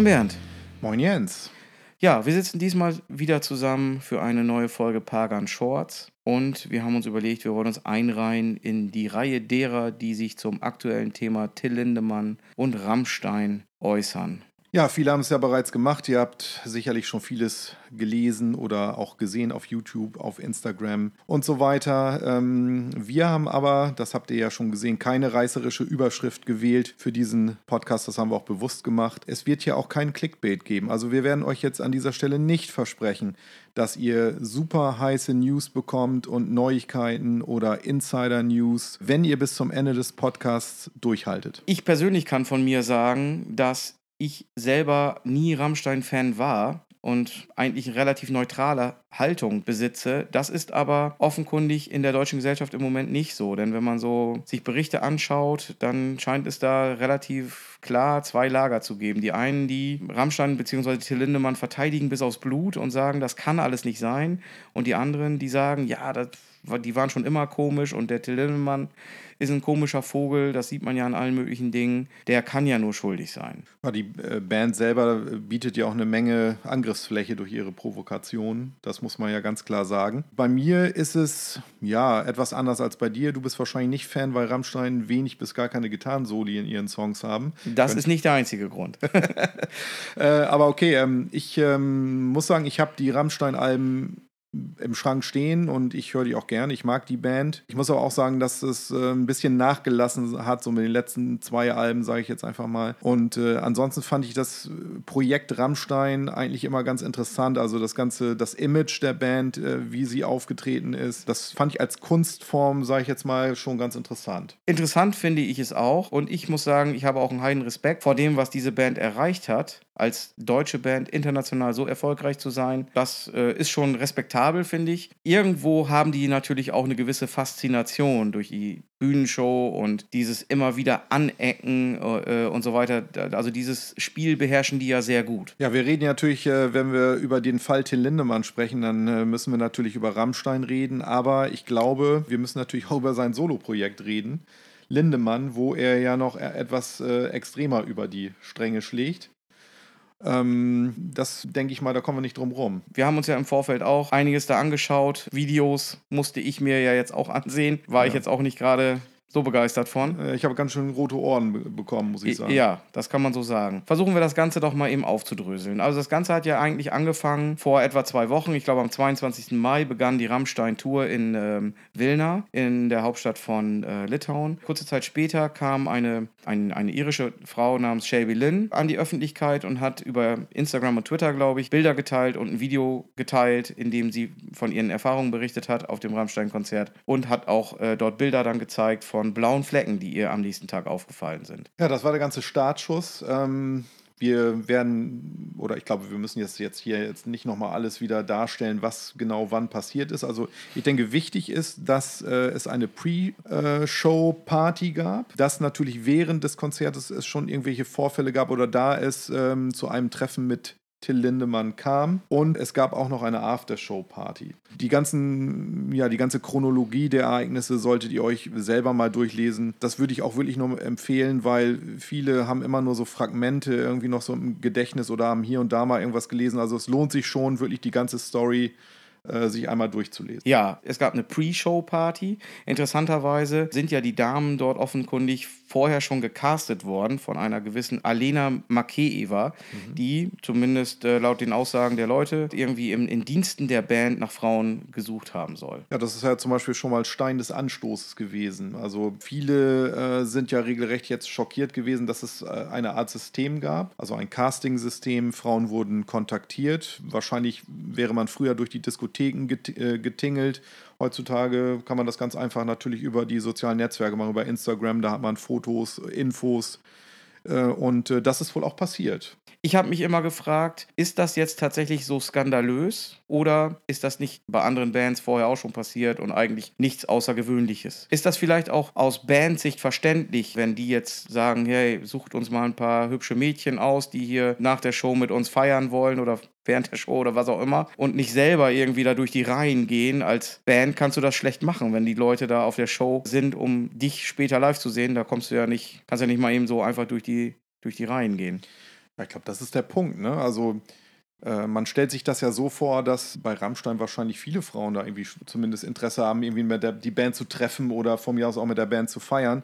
Moin Bernd. Moin Jens. Ja, wir sitzen diesmal wieder zusammen für eine neue Folge Pagan Shorts und wir haben uns überlegt, wir wollen uns einreihen in die Reihe derer, die sich zum aktuellen Thema Till Lindemann und Rammstein äußern. Ja, viele haben es ja bereits gemacht. Ihr habt sicherlich schon vieles gelesen oder auch gesehen auf YouTube, auf Instagram und so weiter. Ähm, wir haben aber, das habt ihr ja schon gesehen, keine reißerische Überschrift gewählt für diesen Podcast. Das haben wir auch bewusst gemacht. Es wird hier auch kein Clickbait geben. Also wir werden euch jetzt an dieser Stelle nicht versprechen, dass ihr super heiße News bekommt und Neuigkeiten oder Insider-News, wenn ihr bis zum Ende des Podcasts durchhaltet. Ich persönlich kann von mir sagen, dass ich selber nie Rammstein-Fan war und eigentlich relativ neutrale Haltung besitze. Das ist aber offenkundig in der deutschen Gesellschaft im Moment nicht so. Denn wenn man so sich Berichte anschaut, dann scheint es da relativ klar zwei Lager zu geben. Die einen, die Rammstein bzw. Till Lindemann verteidigen bis aufs Blut und sagen, das kann alles nicht sein. Und die anderen, die sagen, ja, das, die waren schon immer komisch und der Till Lindemann ist ein komischer Vogel, das sieht man ja an allen möglichen Dingen. Der kann ja nur schuldig sein. Ja, die äh, Band selber bietet ja auch eine Menge Angriffsfläche durch ihre Provokationen. Das muss man ja ganz klar sagen. Bei mir ist es ja etwas anders als bei dir. Du bist wahrscheinlich nicht Fan, weil Rammstein wenig bis gar keine Gitarrensoli in ihren Songs haben. Das ist nicht der einzige Grund. äh, aber okay, ähm, ich ähm, muss sagen, ich habe die Rammstein-Alben im Schrank stehen und ich höre die auch gerne. Ich mag die Band. Ich muss aber auch sagen, dass es äh, ein bisschen nachgelassen hat, so mit den letzten zwei Alben, sage ich jetzt einfach mal. Und äh, ansonsten fand ich das Projekt Rammstein eigentlich immer ganz interessant. Also das ganze, das Image der Band, äh, wie sie aufgetreten ist, das fand ich als Kunstform, sage ich jetzt mal, schon ganz interessant. Interessant finde ich es auch. Und ich muss sagen, ich habe auch einen heiden Respekt vor dem, was diese Band erreicht hat als deutsche Band international so erfolgreich zu sein, das äh, ist schon respektabel, finde ich. Irgendwo haben die natürlich auch eine gewisse Faszination durch die Bühnenshow und dieses immer wieder Anecken äh, und so weiter. Also dieses Spiel beherrschen die ja sehr gut. Ja, wir reden natürlich, äh, wenn wir über den Fall Till Lindemann sprechen, dann äh, müssen wir natürlich über Rammstein reden. Aber ich glaube, wir müssen natürlich auch über sein Soloprojekt reden. Lindemann, wo er ja noch e-, etwas äh, extremer über die Stränge schlägt. Ähm, das denke ich mal, da kommen wir nicht drum rum. Wir haben uns ja im Vorfeld auch einiges da angeschaut. Videos musste ich mir ja jetzt auch ansehen. War ja. ich jetzt auch nicht gerade so begeistert von. Äh, ich habe ganz schön rote Ohren bekommen, muss ich sagen. Ja, das kann man so sagen. Versuchen wir das Ganze doch mal eben aufzudröseln. Also das Ganze hat ja eigentlich angefangen vor etwa zwei Wochen. Ich glaube am 22. Mai begann die Rammstein-Tour in ähm, Vilna, in der Hauptstadt von äh, Litauen. Kurze Zeit später kam eine, ein, eine irische Frau namens Shelby Lynn an die Öffentlichkeit und hat über Instagram und Twitter, glaube ich, Bilder geteilt und ein Video geteilt, in dem sie von ihren Erfahrungen berichtet hat auf dem Rammstein-Konzert und hat auch äh, dort Bilder dann gezeigt von von blauen Flecken, die ihr am nächsten Tag aufgefallen sind. Ja, das war der ganze Startschuss. Ähm, wir werden, oder ich glaube, wir müssen jetzt, jetzt hier jetzt nicht nochmal alles wieder darstellen, was genau wann passiert ist. Also ich denke, wichtig ist, dass äh, es eine Pre-Show-Party gab, dass natürlich während des Konzertes es schon irgendwelche Vorfälle gab oder da es ähm, zu einem Treffen mit Till Lindemann kam. Und es gab auch noch eine Aftershow-Party. Die ganzen, ja, die ganze Chronologie der Ereignisse solltet ihr euch selber mal durchlesen. Das würde ich auch wirklich nur empfehlen, weil viele haben immer nur so Fragmente irgendwie noch so im Gedächtnis oder haben hier und da mal irgendwas gelesen. Also es lohnt sich schon, wirklich die ganze Story sich einmal durchzulesen. Ja, es gab eine Pre-Show-Party. Interessanterweise sind ja die Damen dort offenkundig vorher schon gecastet worden von einer gewissen Alena Makeeva, mhm. die zumindest äh, laut den Aussagen der Leute irgendwie im, in Diensten der Band nach Frauen gesucht haben soll. Ja, das ist ja zum Beispiel schon mal Stein des Anstoßes gewesen. Also viele äh, sind ja regelrecht jetzt schockiert gewesen, dass es äh, eine Art System gab, also ein Casting-System. Frauen wurden kontaktiert. Wahrscheinlich wäre man früher durch die Diskotheken äh, getingelt Heutzutage kann man das ganz einfach natürlich über die sozialen Netzwerke machen, über Instagram, da hat man Fotos, Infos. Äh, und äh, das ist wohl auch passiert. Ich habe mich immer gefragt, ist das jetzt tatsächlich so skandalös oder ist das nicht bei anderen Bands vorher auch schon passiert und eigentlich nichts Außergewöhnliches? Ist das vielleicht auch aus Bandsicht verständlich, wenn die jetzt sagen, hey, sucht uns mal ein paar hübsche Mädchen aus, die hier nach der Show mit uns feiern wollen oder während der Show oder was auch immer und nicht selber irgendwie da durch die Reihen gehen. Als Band kannst du das schlecht machen, wenn die Leute da auf der Show sind, um dich später live zu sehen. Da kommst du ja nicht, kannst ja nicht mal eben so einfach durch die, durch die Reihen gehen. Ich glaube, das ist der Punkt. Ne? Also äh, man stellt sich das ja so vor, dass bei Rammstein wahrscheinlich viele Frauen da irgendwie zumindest Interesse haben, irgendwie mit der, die Band zu treffen oder von mir aus auch mit der Band zu feiern.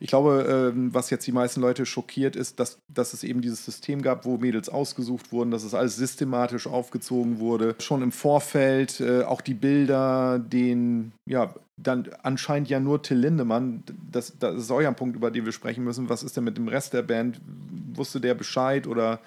Ich glaube, äh, was jetzt die meisten Leute schockiert, ist, dass, dass es eben dieses System gab, wo Mädels ausgesucht wurden, dass es alles systematisch aufgezogen wurde. Schon im Vorfeld, äh, auch die Bilder, den, ja, dann anscheinend ja nur Till Lindemann, das, das ist euer Punkt, über den wir sprechen müssen. Was ist denn mit dem Rest der Band? Wusste der Bescheid oder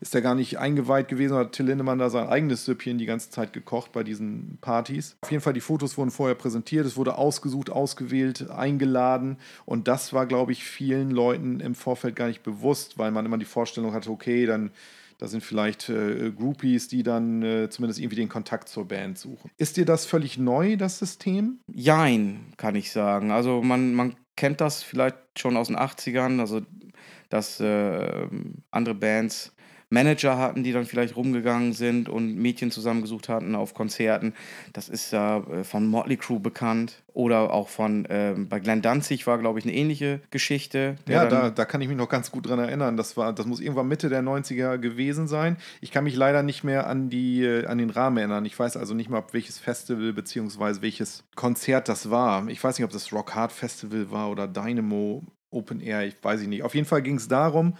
ist er gar nicht eingeweiht gewesen hat Till Lindemann da sein eigenes Süppchen die ganze Zeit gekocht bei diesen Partys. Auf jeden Fall, die Fotos wurden vorher präsentiert, es wurde ausgesucht, ausgewählt, eingeladen und das war, glaube ich, vielen Leuten im Vorfeld gar nicht bewusst, weil man immer die Vorstellung hatte, okay, dann da sind vielleicht äh, Groupies, die dann äh, zumindest irgendwie den Kontakt zur Band suchen. Ist dir das völlig neu, das System? Jein, kann ich sagen. Also man, man kennt das vielleicht schon aus den 80ern, also dass äh, andere Bands Manager hatten, die dann vielleicht rumgegangen sind und Mädchen zusammengesucht hatten auf Konzerten. Das ist ja äh, von Motley Crue bekannt. Oder auch von, äh, bei Glenn Danzig war, glaube ich, eine ähnliche Geschichte. Ja, da, da kann ich mich noch ganz gut dran erinnern. Das, war, das muss irgendwann Mitte der 90er gewesen sein. Ich kann mich leider nicht mehr an, die, äh, an den Rahmen erinnern. Ich weiß also nicht mal, ob welches Festival bzw. welches Konzert das war. Ich weiß nicht, ob das Rock Hard Festival war oder Dynamo Open Air, ich weiß nicht. Auf jeden Fall ging es darum,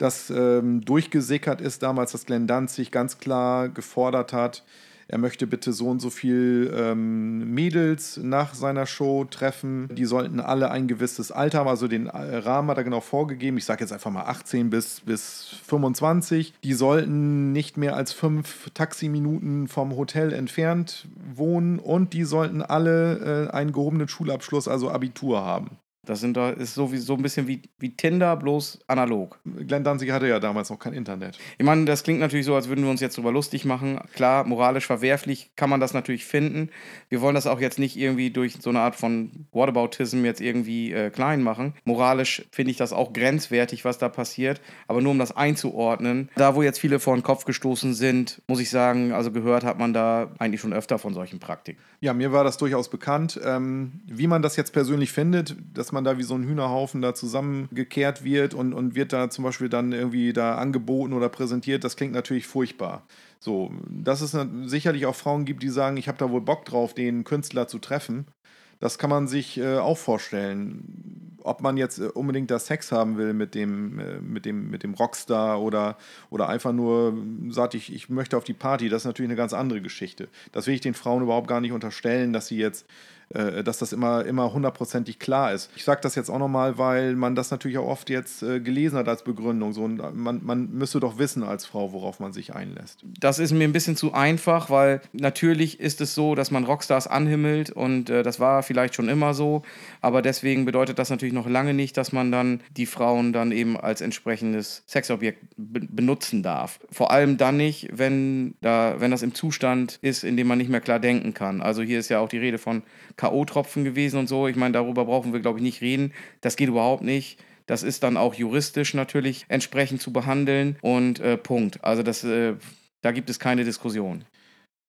das ähm, durchgesickert ist damals, dass Glenn Danzig ganz klar gefordert hat, er möchte bitte so und so viel ähm, Mädels nach seiner Show treffen. Die sollten alle ein gewisses Alter haben, also den äh, Rahmen hat er genau vorgegeben. Ich sage jetzt einfach mal 18 bis, bis 25. Die sollten nicht mehr als fünf Taximinuten vom Hotel entfernt wohnen und die sollten alle äh, einen gehobenen Schulabschluss, also Abitur haben. Das sind da, ist so, wie, so ein bisschen wie, wie Tinder, bloß analog. Glenn Danzig hatte ja damals noch kein Internet. Ich meine, das klingt natürlich so, als würden wir uns jetzt drüber lustig machen. Klar, moralisch verwerflich kann man das natürlich finden. Wir wollen das auch jetzt nicht irgendwie durch so eine Art von Whataboutism jetzt irgendwie äh, klein machen. Moralisch finde ich das auch grenzwertig, was da passiert. Aber nur um das einzuordnen, da wo jetzt viele vor den Kopf gestoßen sind, muss ich sagen, also gehört hat man da eigentlich schon öfter von solchen Praktiken. Ja, mir war das durchaus bekannt. Ähm, wie man das jetzt persönlich findet, dass man da wie so ein Hühnerhaufen da zusammengekehrt wird und, und wird da zum Beispiel dann irgendwie da angeboten oder präsentiert, das klingt natürlich furchtbar. So, dass es sicherlich auch Frauen gibt, die sagen, ich habe da wohl Bock drauf, den Künstler zu treffen. Das kann man sich äh, auch vorstellen. Ob man jetzt äh, unbedingt da Sex haben will mit dem, äh, mit dem, mit dem Rockstar oder, oder einfach nur sagt, ich, ich möchte auf die Party, das ist natürlich eine ganz andere Geschichte. Das will ich den Frauen überhaupt gar nicht unterstellen, dass sie jetzt äh, dass das immer, immer hundertprozentig klar ist. Ich sage das jetzt auch nochmal, weil man das natürlich auch oft jetzt äh, gelesen hat als Begründung. So, man, man müsste doch wissen als Frau, worauf man sich einlässt. Das ist mir ein bisschen zu einfach, weil natürlich ist es so, dass man Rockstars anhimmelt und äh, das war vielleicht schon immer so, aber deswegen bedeutet das natürlich noch lange nicht, dass man dann die Frauen dann eben als entsprechendes Sexobjekt benutzen darf. Vor allem dann nicht, wenn, da, wenn das im Zustand ist, in dem man nicht mehr klar denken kann. Also hier ist ja auch die Rede von K.O.-Tropfen gewesen und so. Ich meine, darüber brauchen wir, glaube ich, nicht reden. Das geht überhaupt nicht. Das ist dann auch juristisch natürlich entsprechend zu behandeln und äh, Punkt. Also das, äh, da gibt es keine Diskussion.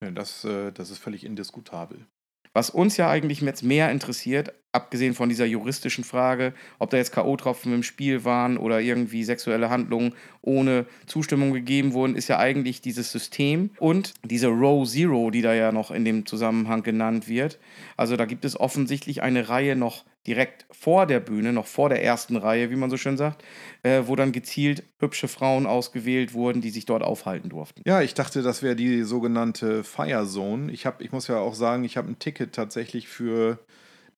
Ja, das, äh, das ist völlig indiskutabel. Was uns ja eigentlich jetzt mehr interessiert, abgesehen von dieser juristischen Frage, ob da jetzt K.O.-Tropfen im Spiel waren oder irgendwie sexuelle Handlungen ohne Zustimmung gegeben wurden, ist ja eigentlich dieses System und diese Row Zero, die da ja noch in dem Zusammenhang genannt wird. Also da gibt es offensichtlich eine Reihe noch direkt vor der Bühne, noch vor der ersten Reihe, wie man so schön sagt, äh, wo dann gezielt hübsche Frauen ausgewählt wurden, die sich dort aufhalten durften. Ja, ich dachte, das wäre die sogenannte Fire Zone. Ich, hab, ich muss ja auch sagen, ich habe ein Ticket tatsächlich für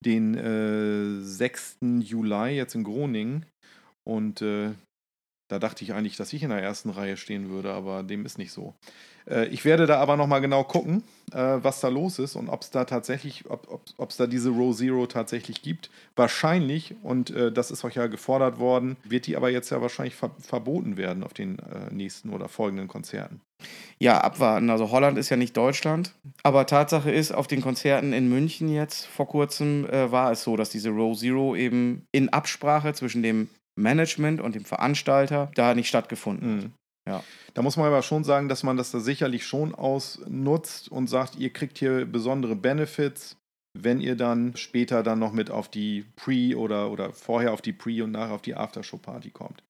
den äh, 6. Juli jetzt in Groningen und äh, da dachte ich eigentlich, dass ich in der ersten Reihe stehen würde, aber dem ist nicht so. Äh, ich werde da aber nochmal genau gucken, äh, was da los ist und ob es da tatsächlich, ob es da diese Row Zero tatsächlich gibt. Wahrscheinlich, und äh, das ist euch ja gefordert worden, wird die aber jetzt ja wahrscheinlich ver verboten werden auf den nächsten oder folgenden Konzerten. Ja, abwarten. Also Holland ist ja nicht Deutschland. Aber Tatsache ist, auf den Konzerten in München jetzt vor kurzem äh, war es so, dass diese Row Zero eben in Absprache zwischen dem Management und dem Veranstalter da nicht stattgefunden hat. Mhm. Ja. Da muss man aber schon sagen, dass man das da sicherlich schon ausnutzt und sagt, ihr kriegt hier besondere Benefits, wenn ihr dann später dann noch mit auf die Pre- oder, oder vorher auf die Pre- und nachher auf die Aftershow-Party kommt.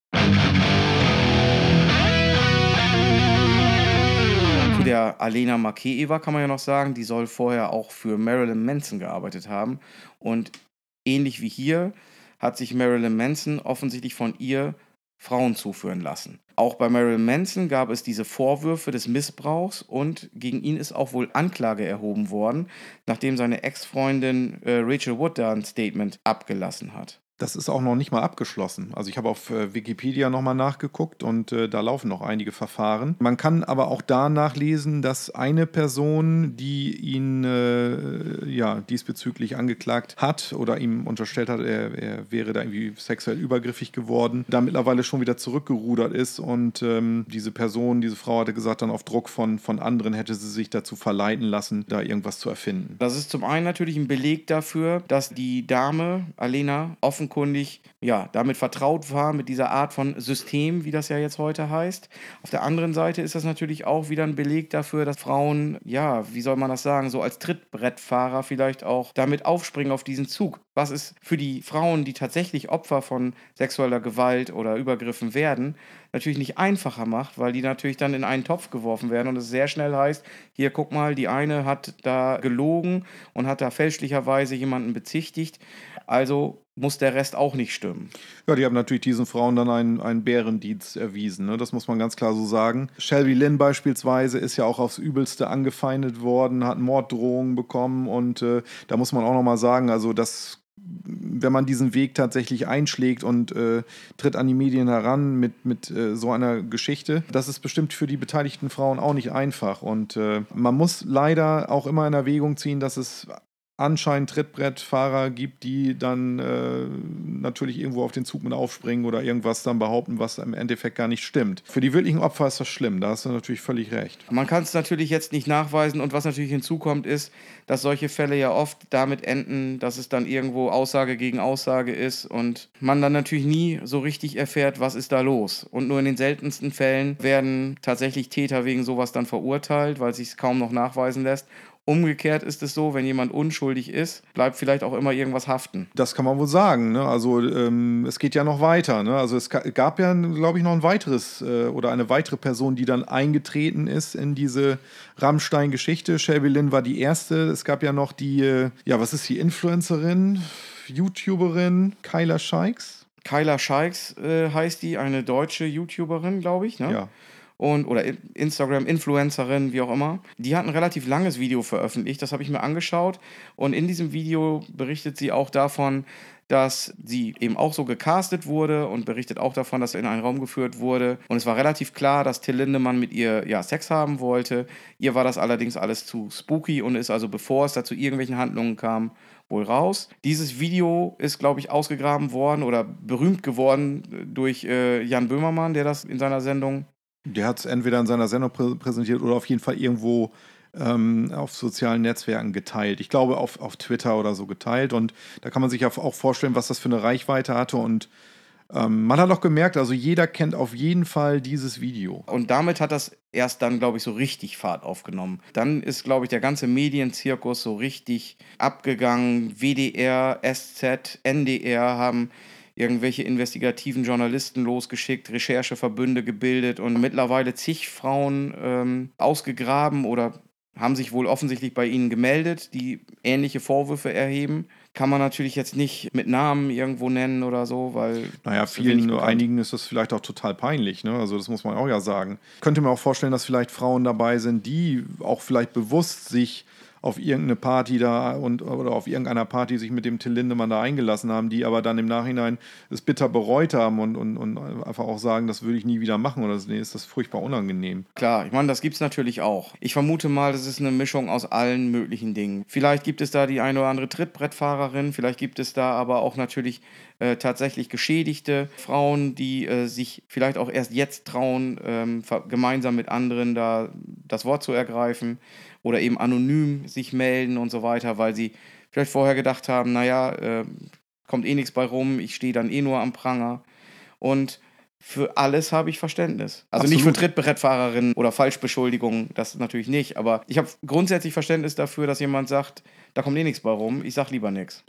der Alena Makeeva kann man ja noch sagen, die soll vorher auch für Marilyn Manson gearbeitet haben. Und ähnlich wie hier hat sich Marilyn Manson offensichtlich von ihr Frauen zuführen lassen. Auch bei Marilyn Manson gab es diese Vorwürfe des Missbrauchs und gegen ihn ist auch wohl Anklage erhoben worden, nachdem seine Ex-Freundin äh, Rachel Wood da ein Statement abgelassen hat. Das ist auch noch nicht mal abgeschlossen. Also ich habe auf äh, Wikipedia nochmal nachgeguckt und äh, da laufen noch einige Verfahren. Man kann aber auch da nachlesen, dass eine Person, die ihn äh, ja, diesbezüglich angeklagt hat oder ihm unterstellt hat, er, er, wäre da irgendwie sexuell übergriffig geworden, da mittlerweile schon wieder zurückgerudert ist und ähm, diese Person, diese Frau hatte gesagt, dann auf Druck von, von anderen hätte sie sich dazu verleiten lassen, da irgendwas zu erfinden. Das ist zum einen natürlich ein Beleg dafür, dass die Dame, Alena, offen offenkundig ja, damit vertraut war, mit dieser Art von System, wie das ja jetzt heute heißt. Auf der anderen Seite ist das natürlich auch wieder ein Beleg dafür, dass Frauen, ja, wie soll man das sagen, so als Trittbrettfahrer vielleicht auch damit aufspringen auf diesen Zug. Was ist für die Frauen, die tatsächlich Opfer von sexueller Gewalt oder Übergriffen werden, natürlich nicht einfacher macht, weil die natürlich dann in einen Topf geworfen werden und es sehr schnell heißt, hier guck mal, die eine hat da gelogen und hat da fälschlicherweise jemanden bezichtigt. Also muss der Rest auch nicht stimmen. Ja, die haben natürlich diesen Frauen dann einen, einen Bärendienst erwiesen. Ne? Das muss man ganz klar so sagen. Shelby Lynn beispielsweise ist ja auch aufs Übelste angefeindet worden, hat Morddrohungen bekommen und äh, da muss man auch nochmal sagen, also das wenn man diesen Weg tatsächlich einschlägt und äh, tritt an die Medien heran mit, mit äh, so einer Geschichte, das ist bestimmt für die beteiligten Frauen auch nicht einfach. Und äh, man muss leider auch immer in Erwägung ziehen, dass es anscheinend Trittbrettfahrer gibt, die dann äh, natürlich irgendwo auf den Zug mit aufspringen oder irgendwas dann behaupten, was im Endeffekt gar nicht stimmt. Für die wirklichen Opfer ist das schlimm, da hast du natürlich völlig recht. Man kann es natürlich jetzt nicht nachweisen und was natürlich hinzukommt ist, dass solche Fälle ja oft damit enden, dass es dann irgendwo Aussage gegen Aussage ist und man dann natürlich nie so richtig erfährt, was ist da los. Und nur in den seltensten Fällen werden tatsächlich Täter wegen sowas dann verurteilt, weil sich es kaum noch nachweisen lässt. Umgekehrt ist es so, wenn jemand unschuldig ist, bleibt vielleicht auch immer irgendwas haften. Das kann man wohl sagen. Ne? Also ähm, es geht ja noch weiter. Ne? Also es gab ja, glaube ich, noch ein weiteres äh, oder eine weitere Person, die dann eingetreten ist in diese Rammstein-Geschichte. Shelby Lynn war die erste. Es gab ja noch die, äh, ja, was ist die Influencerin, YouTuberin Kyla Scheiks? Kyla Scheiks äh, heißt die, eine deutsche YouTuberin, glaube ich. Ne? Ja und oder Instagram-Influencerin, wie auch immer. Die hat ein relativ langes Video veröffentlicht, das habe ich mir angeschaut. Und in diesem Video berichtet sie auch davon, dass sie eben auch so gecastet wurde und berichtet auch davon, dass er in einen Raum geführt wurde. Und es war relativ klar, dass Till Lindemann mit ihr ja Sex haben wollte. Ihr war das allerdings alles zu spooky und ist also, bevor es da zu irgendwelchen Handlungen kam, wohl raus. Dieses Video ist, glaube ich, ausgegraben worden oder berühmt geworden durch äh, Jan Böhmermann, der das in seiner Sendung der hat es entweder in seiner Sendung prä präsentiert oder auf jeden Fall irgendwo ähm, auf sozialen Netzwerken geteilt. Ich glaube, auf, auf Twitter oder so geteilt. Und da kann man sich auch vorstellen, was das für eine Reichweite hatte. Und ähm, man hat auch gemerkt, also jeder kennt auf jeden Fall dieses Video. Und damit hat das erst dann, glaube ich, so richtig Fahrt aufgenommen. Dann ist, glaube ich, der ganze Medienzirkus so richtig abgegangen. WDR, SZ, NDR haben irgendwelche investigativen Journalisten losgeschickt, Rechercheverbünde gebildet und mittlerweile zig Frauen ähm, ausgegraben oder haben sich wohl offensichtlich bei ihnen gemeldet, die ähnliche Vorwürfe erheben. Kann man natürlich jetzt nicht mit Namen irgendwo nennen oder so, weil. Naja, vielen, nur einigen ist das vielleicht auch total peinlich, ne? Also, das muss man auch ja sagen. Ich könnte mir auch vorstellen, dass vielleicht Frauen dabei sind, die auch vielleicht bewusst sich auf irgendeine Party da und oder auf irgendeiner Party sich mit dem Till Lindemann da eingelassen haben, die aber dann im Nachhinein es bitter bereut haben und, und, und einfach auch sagen, das würde ich nie wieder machen oder nee, ist das furchtbar unangenehm. Klar, ich meine, das gibt es natürlich auch. Ich vermute mal, das ist eine Mischung aus allen möglichen Dingen. Vielleicht gibt es da die eine oder andere Trittbrettfahrerin, vielleicht gibt es da aber auch natürlich äh, tatsächlich geschädigte Frauen, die äh, sich vielleicht auch erst jetzt trauen, ähm, gemeinsam mit anderen da das Wort zu ergreifen oder eben anonym sich melden und so weiter, weil sie vielleicht vorher gedacht haben, naja, äh, kommt eh nichts bei rum, ich stehe dann eh nur am Pranger. Und für alles habe ich Verständnis. Also Absolut. nicht für Trittbrettfahrerinnen oder Falschbeschuldigungen, das natürlich nicht. Aber ich habe grundsätzlich Verständnis dafür, dass jemand sagt, da kommt eh nichts bei rum, ich sage lieber nichts.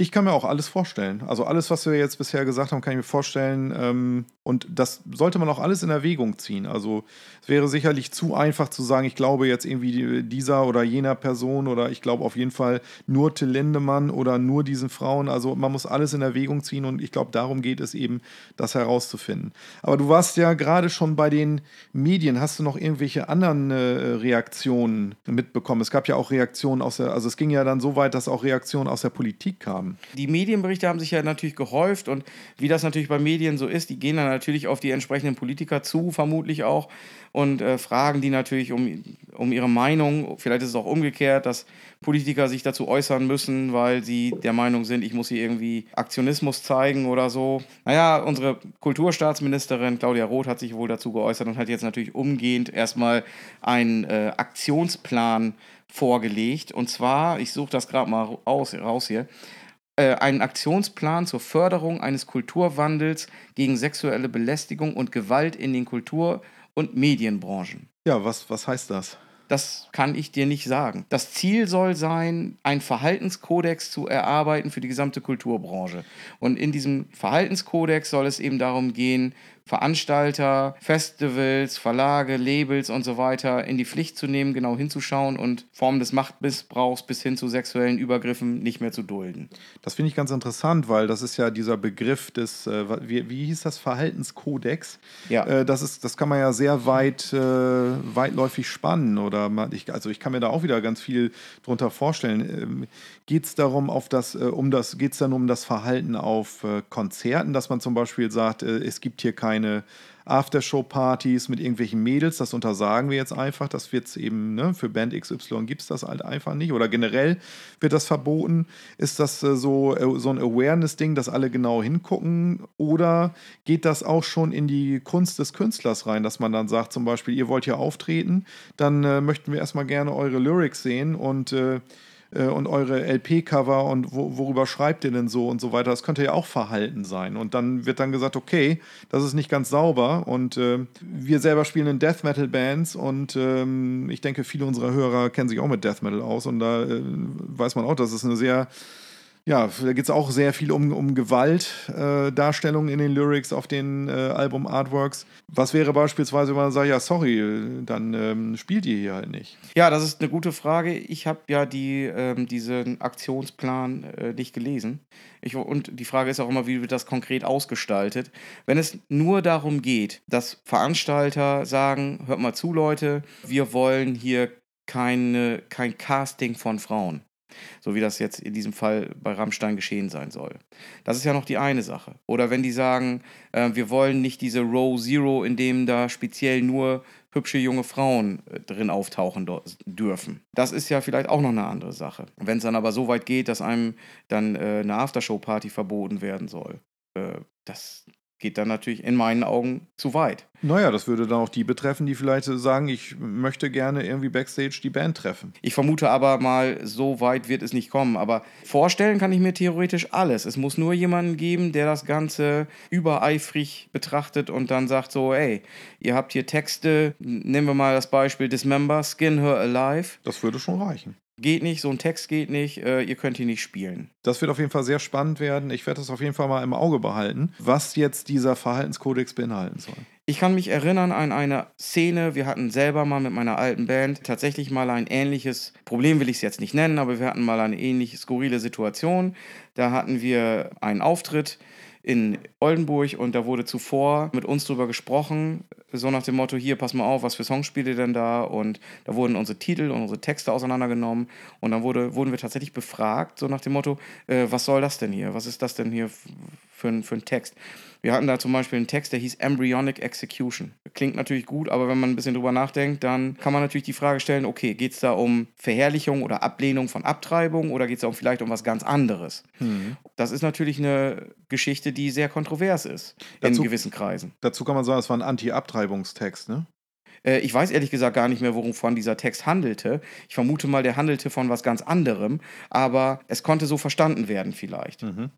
Ich kann mir auch alles vorstellen. Also alles, was wir jetzt bisher gesagt haben, kann ich mir vorstellen. Ähm, und das sollte man auch alles in Erwägung ziehen. Also es wäre sicherlich zu einfach zu sagen, ich glaube jetzt irgendwie dieser oder jener Person oder ich glaube auf jeden Fall nur Till Lindemann oder nur diesen Frauen. Also man muss alles in Erwägung ziehen und ich glaube, darum geht es eben, das herauszufinden. Aber du warst ja gerade schon bei den Medien. Hast du noch irgendwelche anderen äh, Reaktionen mitbekommen? Es gab ja auch Reaktionen aus der, also es ging ja dann so weit, dass auch Reaktionen aus der Politik kamen haben. Die Medienberichte haben sich ja natürlich gehäuft und wie das natürlich bei Medien so ist, die gehen dann natürlich auf die entsprechenden Politiker zu, vermutlich auch, und äh, fragen die natürlich um, um ihre Meinung. Vielleicht ist es auch umgekehrt, dass Politiker sich dazu äußern müssen, weil sie der Meinung sind, ich muss hier irgendwie Aktionismus zeigen oder so. Naja, unsere Kulturstaatsministerin Claudia Roth hat sich wohl dazu geäußert und hat jetzt natürlich umgehend erstmal einen äh, Aktionsplan vorgelegt. Und zwar, ich suche das gerade mal aus, raus hier, einen Aktionsplan zur Förderung eines Kulturwandels gegen sexuelle Belästigung und Gewalt in den Kultur- und Medienbranchen. Ja, was, was heißt das? Das kann ich dir nicht sagen. Das Ziel soll sein, einen Verhaltenskodex zu erarbeiten für die gesamte Kulturbranche. Und in diesem Verhaltenskodex soll es eben darum gehen, Veranstalter, Festivals, Verlage, Labels und so weiter in die Pflicht zu nehmen, genau hinzuschauen und Formen des Machtmissbrauchs bis hin zu sexuellen Übergriffen nicht mehr zu dulden. Das finde ich ganz interessant, weil das ist ja dieser Begriff des, äh, wie, wie hieß das, Verhaltenskodex. Ja. Äh, das, ist, das kann man ja sehr weit, äh, weitläufig spannen. Oder man, ich, also ich kann mir da auch wieder ganz viel drunter vorstellen. Ähm, geht es darum, auf das, äh, um das, geht es dann um das Verhalten auf äh, Konzerten, dass man zum Beispiel sagt, äh, es gibt hier keine Aftershow-Partys mit irgendwelchen Mädels, das untersagen wir jetzt einfach. Das wird es eben, ne, für Band XY gibt es das halt einfach nicht. Oder generell wird das verboten. Ist das äh, so, äh, so ein Awareness-Ding, dass alle genau hingucken? Oder geht das auch schon in die Kunst des Künstlers rein, dass man dann sagt, zum Beispiel, ihr wollt hier auftreten, dann äh, möchten wir erstmal gerne eure Lyrics sehen und äh, und eure LP-Cover und wo, worüber schreibt ihr denn so und so weiter. Das könnte ja auch Verhalten sein. Und dann wird dann gesagt, okay, das ist nicht ganz sauber. Und äh, wir selber spielen in Death Metal-Bands und ähm, ich denke, viele unserer Hörer kennen sich auch mit Death Metal aus und da äh, weiß man auch, dass es eine sehr ja, da geht es auch sehr viel um, um Gewaltdarstellungen äh, in den Lyrics auf den äh, Album-Artworks. Was wäre beispielsweise, wenn man sagt, ja, sorry, dann ähm, spielt ihr hier halt nicht? Ja, das ist eine gute Frage. Ich habe ja die, ähm, diesen Aktionsplan äh, nicht gelesen. Ich, und die Frage ist auch immer, wie wird das konkret ausgestaltet? Wenn es nur darum geht, dass Veranstalter sagen, hört mal zu, Leute, wir wollen hier keine, kein Casting von Frauen so wie das jetzt in diesem Fall bei Rammstein geschehen sein soll. Das ist ja noch die eine Sache. Oder wenn die sagen, äh, wir wollen nicht diese Row Zero, in dem da speziell nur hübsche junge Frauen äh, drin auftauchen dürfen. Das ist ja vielleicht auch noch eine andere Sache. Wenn es dann aber so weit geht, dass einem dann äh, eine Aftershow-Party verboten werden soll, äh, das, geht dann natürlich in meinen Augen zu weit. Naja, das würde dann auch die betreffen, die vielleicht sagen, ich möchte gerne irgendwie backstage die Band treffen. Ich vermute aber mal, so weit wird es nicht kommen. Aber vorstellen kann ich mir theoretisch alles. Es muss nur jemanden geben, der das Ganze übereifrig betrachtet und dann sagt so, ey, ihr habt hier Texte, nehmen wir mal das Beispiel Dismember, Skin Her Alive. Das würde schon reichen geht nicht, so ein Text geht nicht, äh, ihr könnt hier nicht spielen. Das wird auf jeden Fall sehr spannend werden. Ich werde das auf jeden Fall mal im Auge behalten, was jetzt dieser Verhaltenskodex beinhalten soll. Ich kann mich erinnern an eine Szene, wir hatten selber mal mit meiner alten Band tatsächlich mal ein ähnliches, Problem will ich es jetzt nicht nennen, aber wir hatten mal eine ähnliche skurrile Situation. Da hatten wir einen Auftritt in Oldenburg und da wurde zuvor mit uns drüber gesprochen, so nach dem Motto, hier, pass mal auf, was für Songs spielt ihr denn da? Und da wurden unsere Titel und unsere Texte auseinandergenommen und dann wurde, wurden wir tatsächlich befragt, so nach dem Motto, äh, was soll das denn hier? Was ist das denn hier für, für ein Text? Wir hatten da zum Beispiel einen Text, der hieß Embryonic Execution. Klingt natürlich gut, aber wenn man ein bisschen drüber nachdenkt, dann kann man natürlich die Frage stellen, okay, geht es da um Verherrlichung oder Ablehnung von Abtreibung oder geht es da um vielleicht um was ganz anderes? Mhm. Das ist natürlich eine Geschichte, die sehr kontrovers ist dazu, in gewissen Kreisen. Dazu kann man sagen, es war ein Anti-Abtreibungstext, ne? Äh, ich weiß ehrlich gesagt gar nicht mehr, worum dieser Text handelte. Ich vermute mal, der handelte von was ganz anderem, aber es konnte so verstanden werden vielleicht. Mhm.